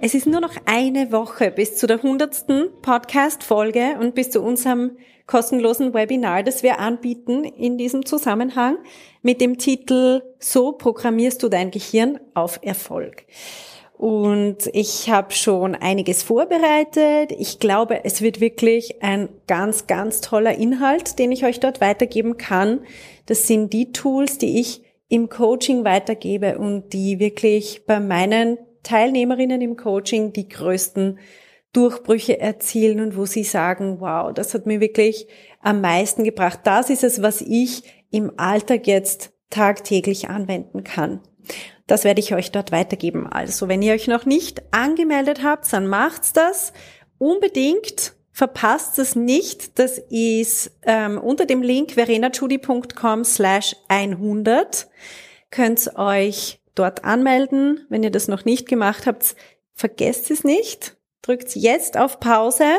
es ist nur noch eine Woche bis zu der hundertsten Podcast-Folge und bis zu unserem kostenlosen Webinar, das wir anbieten in diesem Zusammenhang mit dem Titel So programmierst du dein Gehirn auf Erfolg. Und ich habe schon einiges vorbereitet. Ich glaube, es wird wirklich ein ganz, ganz toller Inhalt, den ich euch dort weitergeben kann. Das sind die Tools, die ich im Coaching weitergebe und die wirklich bei meinen Teilnehmerinnen im Coaching die größten Durchbrüche erzielen und wo sie sagen, wow, das hat mir wirklich am meisten gebracht. Das ist es, was ich im Alltag jetzt tagtäglich anwenden kann. Das werde ich euch dort weitergeben. Also, wenn ihr euch noch nicht angemeldet habt, dann macht's das unbedingt. Verpasst es nicht. Das ist ähm, unter dem Link verenachudi.com slash 100. Könnt euch dort anmelden. Wenn ihr das noch nicht gemacht habt, vergesst es nicht. Drückt jetzt auf Pause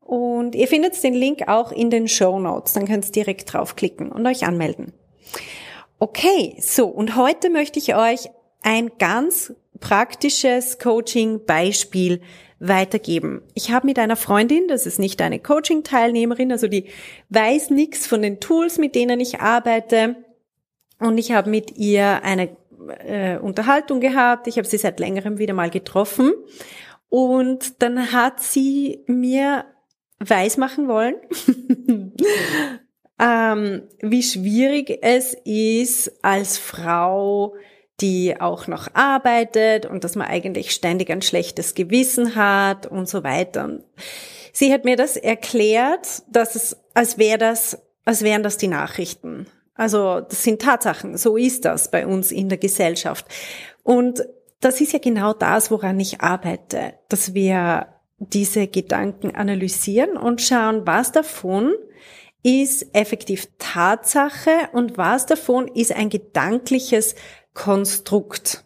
und ihr findet den Link auch in den Show Notes. Dann könnt ihr direkt draufklicken und euch anmelden. Okay, so und heute möchte ich euch ein ganz praktisches Coaching-Beispiel weitergeben. Ich habe mit einer Freundin, das ist nicht eine Coaching-Teilnehmerin, also die weiß nichts von den Tools, mit denen ich arbeite. Und ich habe mit ihr eine äh, Unterhaltung gehabt. Ich habe sie seit längerem wieder mal getroffen. Und dann hat sie mir weismachen wollen, ähm, wie schwierig es ist als Frau, die auch noch arbeitet und dass man eigentlich ständig ein schlechtes Gewissen hat und so weiter. Sie hat mir das erklärt, dass es, als wäre das, als wären das die Nachrichten. Also das sind Tatsachen, so ist das bei uns in der Gesellschaft. Und das ist ja genau das, woran ich arbeite, dass wir diese Gedanken analysieren und schauen, was davon ist effektiv Tatsache und was davon ist ein gedankliches Konstrukt.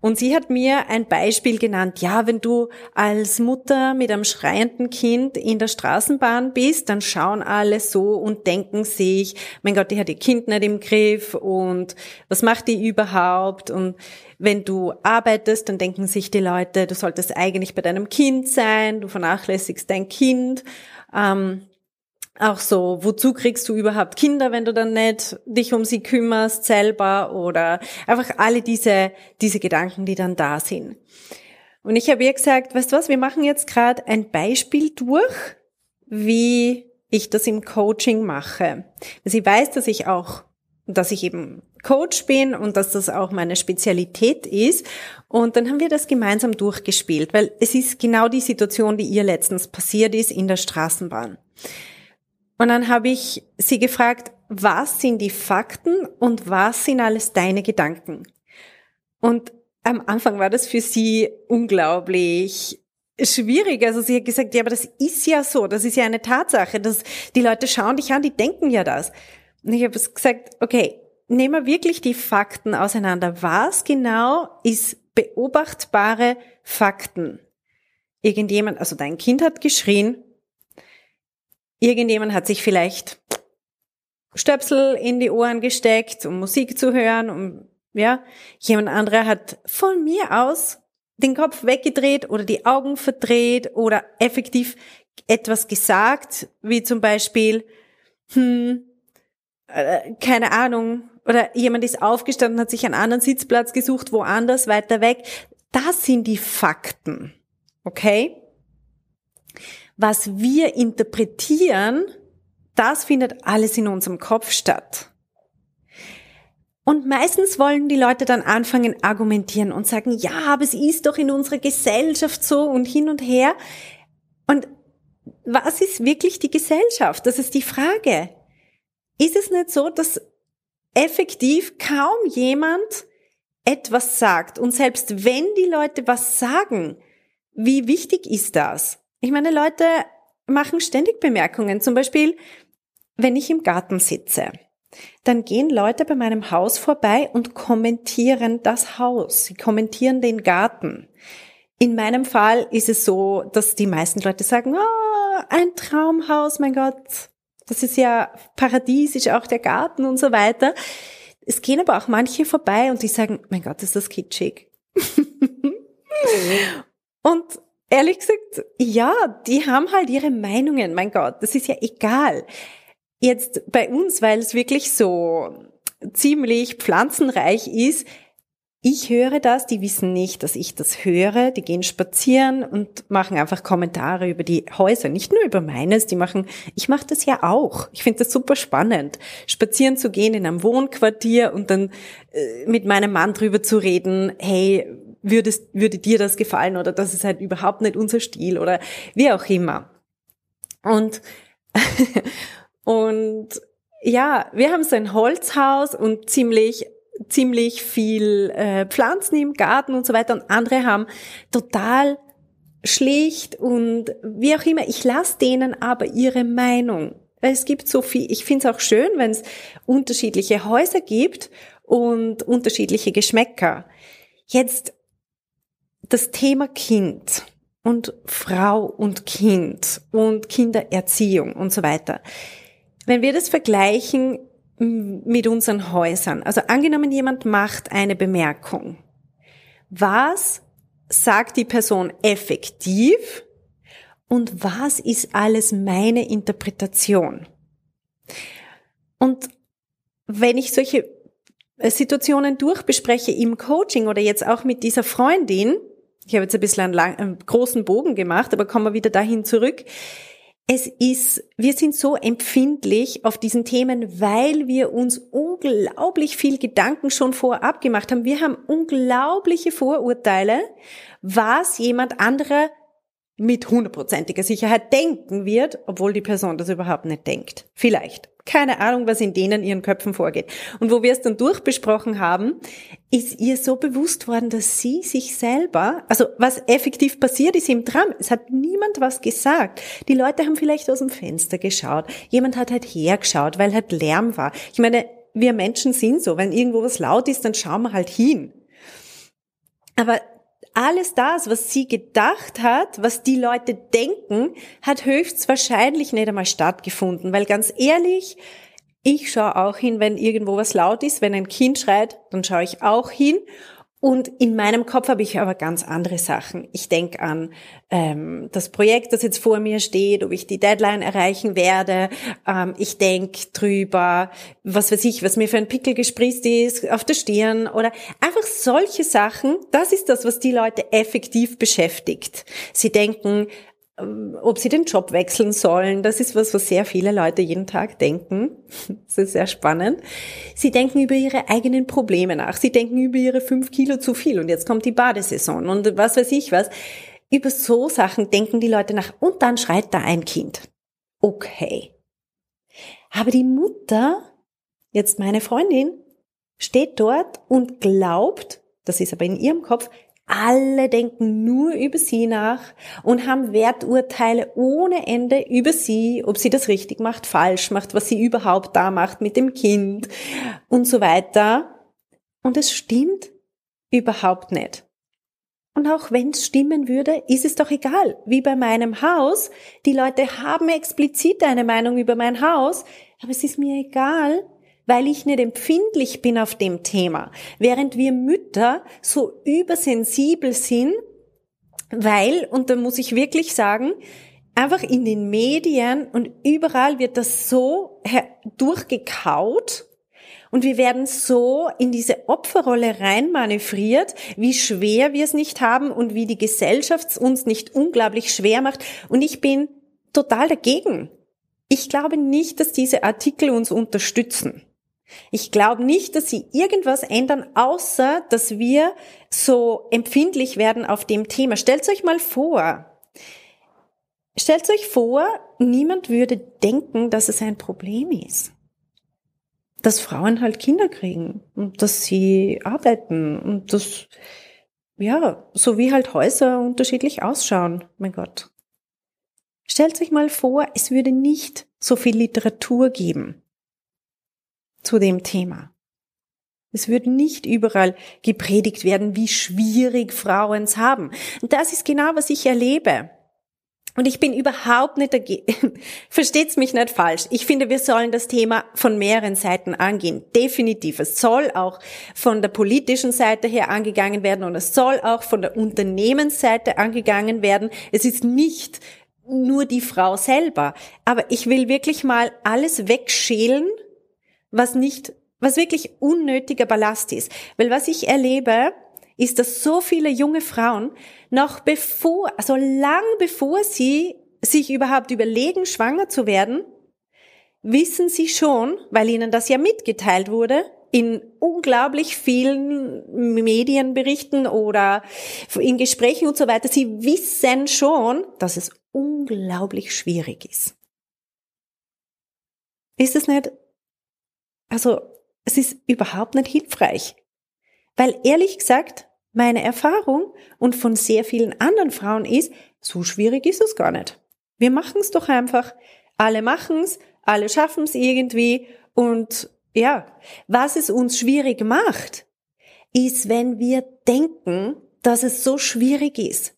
Und sie hat mir ein Beispiel genannt. Ja, wenn du als Mutter mit einem schreienden Kind in der Straßenbahn bist, dann schauen alle so und denken sich, mein Gott, die hat ihr Kind nicht im Griff und was macht die überhaupt? Und wenn du arbeitest, dann denken sich die Leute, du solltest eigentlich bei deinem Kind sein, du vernachlässigst dein Kind. Ähm, auch so, wozu kriegst du überhaupt Kinder, wenn du dann nicht dich um sie kümmerst selber oder einfach alle diese, diese Gedanken, die dann da sind. Und ich habe ihr gesagt, weißt du was, wir machen jetzt gerade ein Beispiel durch, wie ich das im Coaching mache. Sie weiß, dass ich auch, dass ich eben Coach bin und dass das auch meine Spezialität ist. Und dann haben wir das gemeinsam durchgespielt, weil es ist genau die Situation, die ihr letztens passiert ist in der Straßenbahn. Und dann habe ich sie gefragt, was sind die Fakten und was sind alles deine Gedanken? Und am Anfang war das für sie unglaublich schwierig. Also sie hat gesagt, ja, aber das ist ja so, das ist ja eine Tatsache, dass die Leute schauen dich an, die denken ja das. Und ich habe gesagt, okay, nehmen wir wirklich die Fakten auseinander. Was genau ist beobachtbare Fakten? Irgendjemand, also dein Kind hat geschrien, Irgendjemand hat sich vielleicht Stöpsel in die Ohren gesteckt, um Musik zu hören, um, ja. Jemand anderer hat von mir aus den Kopf weggedreht oder die Augen verdreht oder effektiv etwas gesagt, wie zum Beispiel, hm, äh, keine Ahnung, oder jemand ist aufgestanden, hat sich einen anderen Sitzplatz gesucht, woanders, weiter weg. Das sind die Fakten. Okay? Was wir interpretieren, das findet alles in unserem Kopf statt. Und meistens wollen die Leute dann anfangen argumentieren und sagen, ja, aber es ist doch in unserer Gesellschaft so und hin und her. Und was ist wirklich die Gesellschaft? Das ist die Frage. Ist es nicht so, dass effektiv kaum jemand etwas sagt und selbst wenn die Leute was sagen, wie wichtig ist das? Ich meine, Leute machen ständig Bemerkungen. Zum Beispiel, wenn ich im Garten sitze, dann gehen Leute bei meinem Haus vorbei und kommentieren das Haus. Sie kommentieren den Garten. In meinem Fall ist es so, dass die meisten Leute sagen, oh, ein Traumhaus, mein Gott, das ist ja paradiesisch, auch der Garten und so weiter. Es gehen aber auch manche vorbei und die sagen, mein Gott, ist das kitschig. und ehrlich gesagt, ja, die haben halt ihre Meinungen, mein Gott, das ist ja egal. Jetzt bei uns, weil es wirklich so ziemlich pflanzenreich ist, ich höre das, die wissen nicht, dass ich das höre, die gehen spazieren und machen einfach Kommentare über die Häuser, nicht nur über meines, die machen, ich mache das ja auch. Ich finde das super spannend, spazieren zu gehen in einem Wohnquartier und dann äh, mit meinem Mann drüber zu reden, hey, würdest, würde dir das gefallen oder das ist halt überhaupt nicht unser Stil oder wie auch immer. Und, und ja, wir haben so ein Holzhaus und ziemlich ziemlich viel äh, Pflanzen im Garten und so weiter und andere haben total schlicht und wie auch immer. Ich lasse denen aber ihre Meinung. Es gibt so viel, ich finde es auch schön, wenn es unterschiedliche Häuser gibt und unterschiedliche Geschmäcker. Jetzt das Thema Kind und Frau und Kind und Kindererziehung und so weiter. Wenn wir das vergleichen mit unseren Häusern. Also angenommen, jemand macht eine Bemerkung. Was sagt die Person effektiv und was ist alles meine Interpretation? Und wenn ich solche äh, Situationen durchbespreche im Coaching oder jetzt auch mit dieser Freundin, ich habe jetzt ein bisschen einen, lang, einen großen Bogen gemacht, aber kommen wir wieder dahin zurück, es ist, wir sind so empfindlich auf diesen Themen, weil wir uns unglaublich viel Gedanken schon vorab gemacht haben. Wir haben unglaubliche Vorurteile, was jemand anderer mit hundertprozentiger Sicherheit denken wird, obwohl die Person das überhaupt nicht denkt. Vielleicht. Keine Ahnung, was in denen ihren Köpfen vorgeht. Und wo wir es dann durchbesprochen haben, ist ihr so bewusst worden, dass sie sich selber, also was effektiv passiert ist im Tram, es hat niemand was gesagt. Die Leute haben vielleicht aus dem Fenster geschaut. Jemand hat halt hergeschaut, weil halt Lärm war. Ich meine, wir Menschen sind so. Wenn irgendwo was laut ist, dann schauen wir halt hin. Aber alles das, was sie gedacht hat, was die Leute denken, hat höchstwahrscheinlich nicht einmal stattgefunden. Weil ganz ehrlich, ich schaue auch hin, wenn irgendwo was laut ist, wenn ein Kind schreit, dann schaue ich auch hin. Und in meinem Kopf habe ich aber ganz andere Sachen. Ich denke an ähm, das Projekt, das jetzt vor mir steht, ob ich die Deadline erreichen werde. Ähm, ich denke drüber, was weiß ich, was mir für ein Pickel gespritzt ist auf der Stirn oder einfach solche Sachen. Das ist das, was die Leute effektiv beschäftigt. Sie denken, ob sie den Job wechseln sollen. Das ist was, was sehr viele Leute jeden Tag denken. Das ist sehr spannend. Sie denken über ihre eigenen Probleme nach. Sie denken über ihre fünf Kilo zu viel und jetzt kommt die Badesaison und was weiß ich was. Über so Sachen denken die Leute nach und dann schreit da ein Kind. Okay. Aber die Mutter, jetzt meine Freundin, steht dort und glaubt, das ist aber in ihrem Kopf, alle denken nur über sie nach und haben Werturteile ohne Ende über sie, ob sie das richtig macht, falsch macht, was sie überhaupt da macht mit dem Kind und so weiter. Und es stimmt überhaupt nicht. Und auch wenn es stimmen würde, ist es doch egal. Wie bei meinem Haus. Die Leute haben explizit eine Meinung über mein Haus, aber es ist mir egal, weil ich nicht empfindlich bin auf dem Thema. Während wir Mütter so übersensibel sind, weil, und da muss ich wirklich sagen, einfach in den Medien und überall wird das so durchgekaut und wir werden so in diese Opferrolle reinmanövriert, wie schwer wir es nicht haben und wie die Gesellschaft uns nicht unglaublich schwer macht. Und ich bin total dagegen. Ich glaube nicht, dass diese Artikel uns unterstützen. Ich glaube nicht, dass sie irgendwas ändern, außer dass wir so empfindlich werden auf dem Thema. Stellt euch mal vor, stellt euch vor, niemand würde denken, dass es ein Problem ist. dass Frauen halt Kinder kriegen und dass sie arbeiten und dass, ja, so wie halt Häuser unterschiedlich ausschauen. Mein Gott. Stellt sich mal vor, es würde nicht so viel Literatur geben zu dem Thema. Es würde nicht überall gepredigt werden, wie schwierig Frauen es haben. Und das ist genau, was ich erlebe. Und ich bin überhaupt nicht dagegen. Versteht's mich nicht falsch. Ich finde, wir sollen das Thema von mehreren Seiten angehen. Definitiv. Es soll auch von der politischen Seite her angegangen werden und es soll auch von der Unternehmensseite angegangen werden. Es ist nicht nur die Frau selber. Aber ich will wirklich mal alles wegschälen, was nicht, was wirklich unnötiger Ballast ist. Weil was ich erlebe, ist, dass so viele junge Frauen noch bevor, also lang bevor sie sich überhaupt überlegen, schwanger zu werden, wissen sie schon, weil ihnen das ja mitgeteilt wurde, in unglaublich vielen Medienberichten oder in Gesprächen und so weiter, sie wissen schon, dass es unglaublich schwierig ist. Ist es nicht, also es ist überhaupt nicht hilfreich. Weil ehrlich gesagt, meine Erfahrung und von sehr vielen anderen Frauen ist, so schwierig ist es gar nicht. Wir machen es doch einfach. Alle machen es, alle schaffen es irgendwie. Und ja, was es uns schwierig macht, ist, wenn wir denken, dass es so schwierig ist.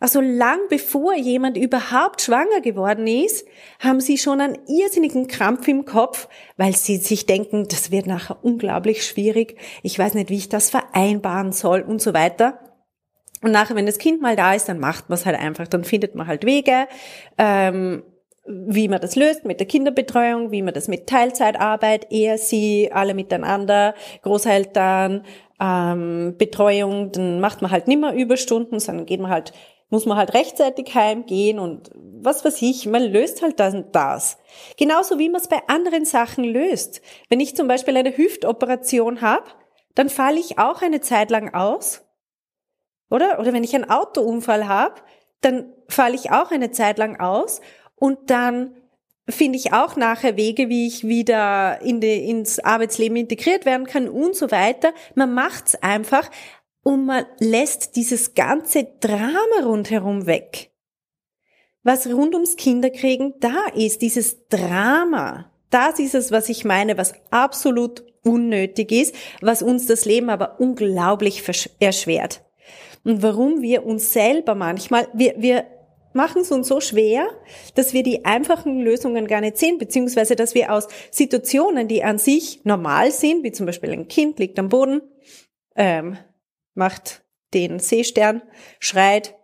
Also lang bevor jemand überhaupt schwanger geworden ist, haben sie schon einen irrsinnigen Krampf im Kopf, weil sie sich denken, das wird nachher unglaublich schwierig. Ich weiß nicht, wie ich das vereinbaren soll und so weiter. Und nachher, wenn das Kind mal da ist, dann macht man es halt einfach. Dann findet man halt Wege, ähm, wie man das löst mit der Kinderbetreuung, wie man das mit Teilzeitarbeit, er, sie, alle miteinander, Großeltern, ähm, Betreuung, dann macht man halt nimmer Überstunden, sondern geht man halt muss man halt rechtzeitig heimgehen und was weiß ich, man löst halt das und das. Genauso wie man es bei anderen Sachen löst. Wenn ich zum Beispiel eine Hüftoperation habe, dann falle ich auch eine Zeit lang aus. Oder? Oder wenn ich einen Autounfall habe, dann falle ich auch eine Zeit lang aus und dann finde ich auch nachher Wege, wie ich wieder in die, ins Arbeitsleben integriert werden kann und so weiter. Man macht's einfach, und man lässt dieses ganze Drama rundherum weg. Was rund ums Kinderkriegen da ist, dieses Drama, das ist es, was ich meine, was absolut unnötig ist, was uns das Leben aber unglaublich erschwert. Und warum wir uns selber manchmal, wir, wir machen es uns so schwer, dass wir die einfachen Lösungen gar nicht sehen, beziehungsweise dass wir aus Situationen, die an sich normal sind, wie zum Beispiel ein Kind liegt am Boden, ähm, macht den Seestern, schreit.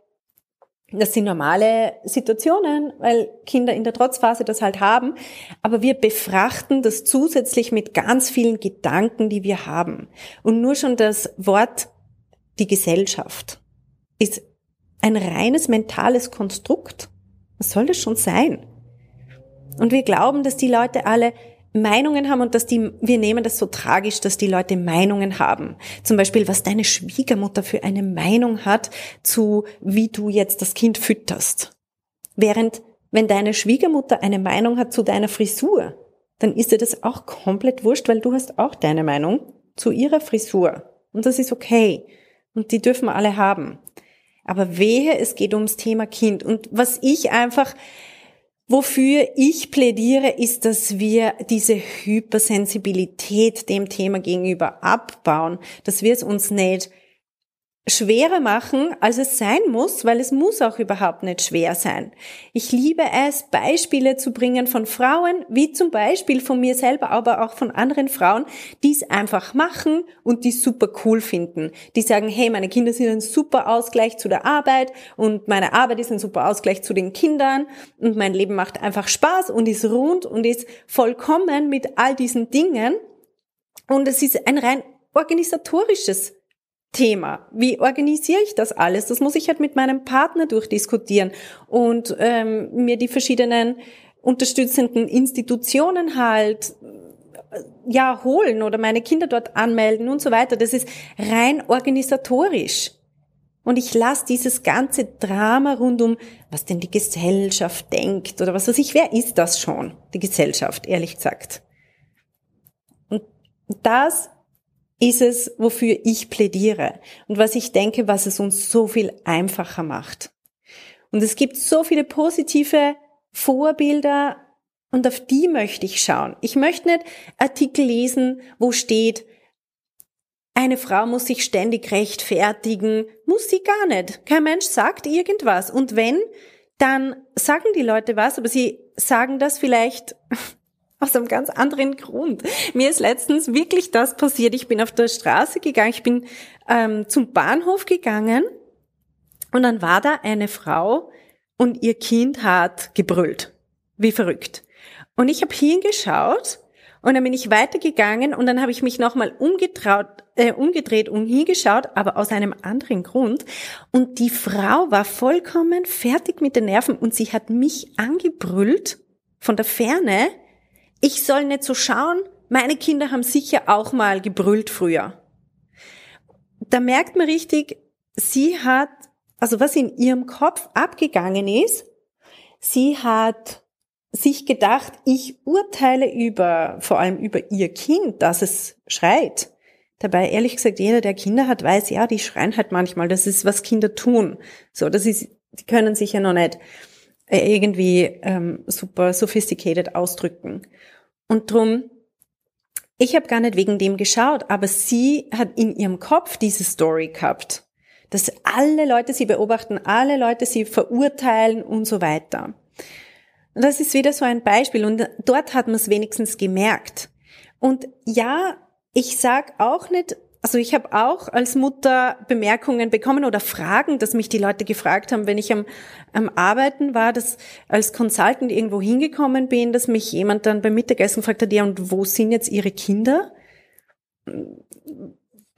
Das sind normale Situationen, weil Kinder in der Trotzphase das halt haben. Aber wir befrachten das zusätzlich mit ganz vielen Gedanken, die wir haben. Und nur schon das Wort die Gesellschaft ist ein reines mentales Konstrukt. Was soll das schon sein? Und wir glauben, dass die Leute alle Meinungen haben und dass die, wir nehmen das so tragisch, dass die Leute Meinungen haben. Zum Beispiel, was deine Schwiegermutter für eine Meinung hat zu, wie du jetzt das Kind fütterst. Während, wenn deine Schwiegermutter eine Meinung hat zu deiner Frisur, dann ist dir das auch komplett wurscht, weil du hast auch deine Meinung zu ihrer Frisur. Und das ist okay. Und die dürfen alle haben. Aber wehe, es geht ums Thema Kind. Und was ich einfach Wofür ich plädiere, ist, dass wir diese Hypersensibilität dem Thema gegenüber abbauen, dass wir es uns nicht schwerer machen, als es sein muss, weil es muss auch überhaupt nicht schwer sein. Ich liebe es, Beispiele zu bringen von Frauen, wie zum Beispiel von mir selber, aber auch von anderen Frauen, die es einfach machen und die super cool finden. Die sagen, hey, meine Kinder sind ein super Ausgleich zu der Arbeit und meine Arbeit ist ein super Ausgleich zu den Kindern und mein Leben macht einfach Spaß und ist rund und ist vollkommen mit all diesen Dingen. Und es ist ein rein organisatorisches Thema. Wie organisiere ich das alles? Das muss ich halt mit meinem Partner durchdiskutieren und ähm, mir die verschiedenen unterstützenden Institutionen halt äh, ja holen oder meine Kinder dort anmelden und so weiter. Das ist rein organisatorisch. Und ich lasse dieses ganze Drama rund um, was denn die Gesellschaft denkt oder was weiß ich, wer ist das schon, die Gesellschaft, ehrlich gesagt. das ist es, wofür ich plädiere und was ich denke, was es uns so viel einfacher macht. Und es gibt so viele positive Vorbilder und auf die möchte ich schauen. Ich möchte nicht Artikel lesen, wo steht, eine Frau muss sich ständig rechtfertigen. Muss sie gar nicht. Kein Mensch sagt irgendwas. Und wenn, dann sagen die Leute was, aber sie sagen das vielleicht aus einem ganz anderen Grund. Mir ist letztens wirklich das passiert. Ich bin auf der Straße gegangen, ich bin ähm, zum Bahnhof gegangen und dann war da eine Frau und ihr Kind hat gebrüllt. Wie verrückt. Und ich habe hingeschaut und dann bin ich weitergegangen und dann habe ich mich nochmal umgetraut, äh, umgedreht und hingeschaut, aber aus einem anderen Grund. Und die Frau war vollkommen fertig mit den Nerven und sie hat mich angebrüllt von der Ferne. Ich soll nicht so schauen. Meine Kinder haben sicher auch mal gebrüllt früher. Da merkt man richtig, sie hat, also was in ihrem Kopf abgegangen ist, sie hat sich gedacht, ich urteile über, vor allem über ihr Kind, dass es schreit. Dabei, ehrlich gesagt, jeder, der Kinder hat, weiß, ja, die schreien halt manchmal. Das ist, was Kinder tun. So, das ist, die können sich ja noch nicht irgendwie ähm, super sophisticated ausdrücken. Und drum, ich habe gar nicht wegen dem geschaut, aber sie hat in ihrem Kopf diese Story gehabt, dass alle Leute sie beobachten, alle Leute sie verurteilen und so weiter. Und das ist wieder so ein Beispiel. Und dort hat man es wenigstens gemerkt. Und ja, ich sag auch nicht, also ich habe auch als Mutter Bemerkungen bekommen oder Fragen, dass mich die Leute gefragt haben, wenn ich am, am Arbeiten war, dass als Consultant irgendwo hingekommen bin, dass mich jemand dann beim Mittagessen fragt hat, ja, und wo sind jetzt ihre Kinder?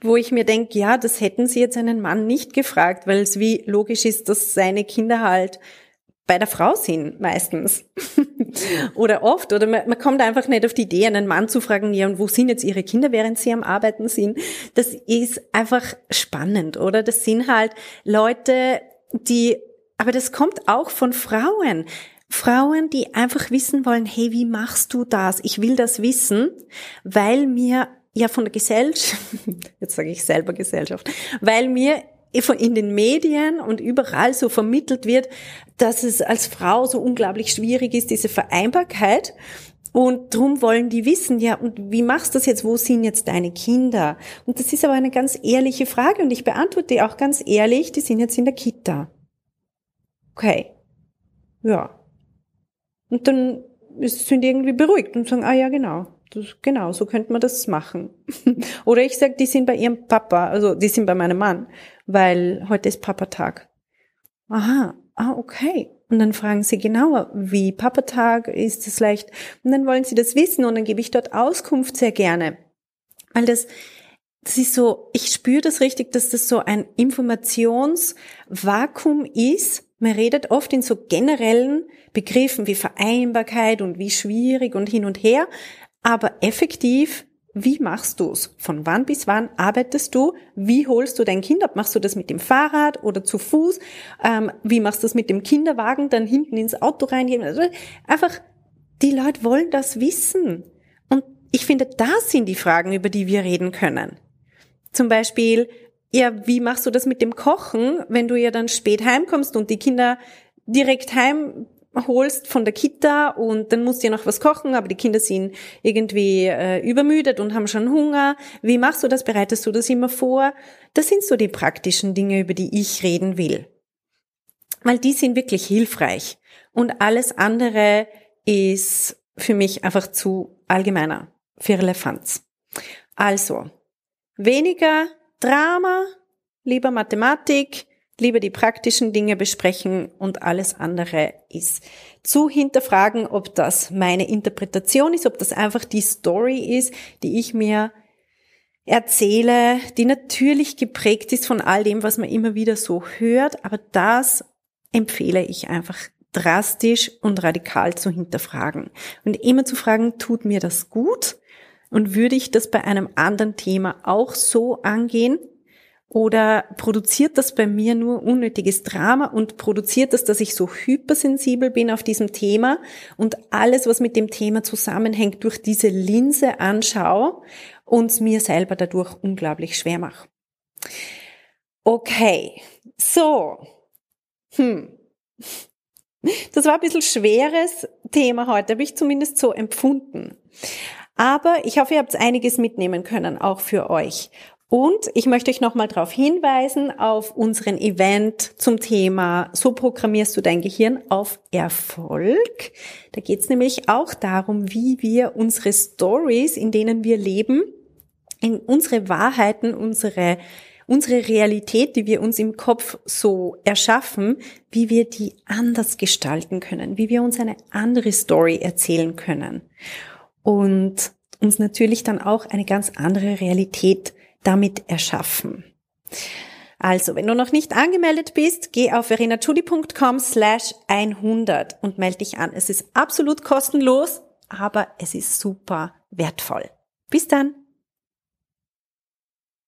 Wo ich mir denke, ja, das hätten sie jetzt einen Mann nicht gefragt, weil es wie logisch ist, dass seine Kinder halt bei der Frau sind meistens. oder oft. Oder man, man, kommt einfach nicht auf die Idee, einen Mann zu fragen, ja, und wo sind jetzt ihre Kinder, während sie am Arbeiten sind. Das ist einfach spannend, oder? Das sind halt Leute, die, aber das kommt auch von Frauen. Frauen, die einfach wissen wollen, hey, wie machst du das? Ich will das wissen, weil mir ja von der Gesellschaft, jetzt sage ich selber Gesellschaft, weil mir in den Medien und überall so vermittelt wird, dass es als Frau so unglaublich schwierig ist, diese Vereinbarkeit. Und drum wollen die wissen, ja, und wie machst du das jetzt? Wo sind jetzt deine Kinder? Und das ist aber eine ganz ehrliche Frage und ich beantworte auch ganz ehrlich, die sind jetzt in der Kita. Okay. Ja. Und dann sind die irgendwie beruhigt und sagen, ah ja, genau. Das, genau, so könnte man das machen. Oder ich sage, die sind bei ihrem Papa, also die sind bei meinem Mann weil heute ist Papatag. Aha, ah, okay. Und dann fragen sie genauer, wie Papatag ist es leicht. Und dann wollen sie das wissen und dann gebe ich dort Auskunft sehr gerne. Weil das, das ist so, ich spüre das richtig, dass das so ein Informationsvakuum ist. Man redet oft in so generellen Begriffen wie Vereinbarkeit und wie schwierig und hin und her. Aber effektiv wie machst du's? Von wann bis wann arbeitest du? Wie holst du dein Kind ab? Machst du das mit dem Fahrrad oder zu Fuß? Ähm, wie machst du das mit dem Kinderwagen? Dann hinten ins Auto reingehen? Also einfach, die Leute wollen das wissen. Und ich finde, das sind die Fragen, über die wir reden können. Zum Beispiel, ja, wie machst du das mit dem Kochen, wenn du ja dann spät heimkommst und die Kinder direkt heim holst von der Kita und dann musst du ja noch was kochen, aber die Kinder sind irgendwie äh, übermüdet und haben schon Hunger. Wie machst du das? Bereitest du das immer vor? Das sind so die praktischen Dinge, über die ich reden will. Weil die sind wirklich hilfreich. Und alles andere ist für mich einfach zu allgemeiner für Relevanz. Also, weniger Drama, lieber Mathematik, lieber die praktischen Dinge besprechen und alles andere ist zu hinterfragen, ob das meine Interpretation ist, ob das einfach die Story ist, die ich mir erzähle, die natürlich geprägt ist von all dem, was man immer wieder so hört, aber das empfehle ich einfach drastisch und radikal zu hinterfragen und immer zu fragen, tut mir das gut? Und würde ich das bei einem anderen Thema auch so angehen? Oder produziert das bei mir nur unnötiges Drama und produziert das, dass ich so hypersensibel bin auf diesem Thema und alles, was mit dem Thema zusammenhängt, durch diese Linse anschaue und mir selber dadurch unglaublich schwer mache? Okay, so. Hm. Das war ein bisschen schweres Thema heute, habe ich zumindest so empfunden. Aber ich hoffe, ihr habt einiges mitnehmen können, auch für euch. Und ich möchte euch nochmal darauf hinweisen, auf unseren Event zum Thema So programmierst du dein Gehirn auf Erfolg. Da geht es nämlich auch darum, wie wir unsere Stories, in denen wir leben, in unsere Wahrheiten, unsere unsere Realität, die wir uns im Kopf so erschaffen, wie wir die anders gestalten können, wie wir uns eine andere Story erzählen können und uns natürlich dann auch eine ganz andere Realität damit erschaffen. Also, wenn du noch nicht angemeldet bist, geh auf verenachudi.com slash 100 und melde dich an. Es ist absolut kostenlos, aber es ist super wertvoll. Bis dann!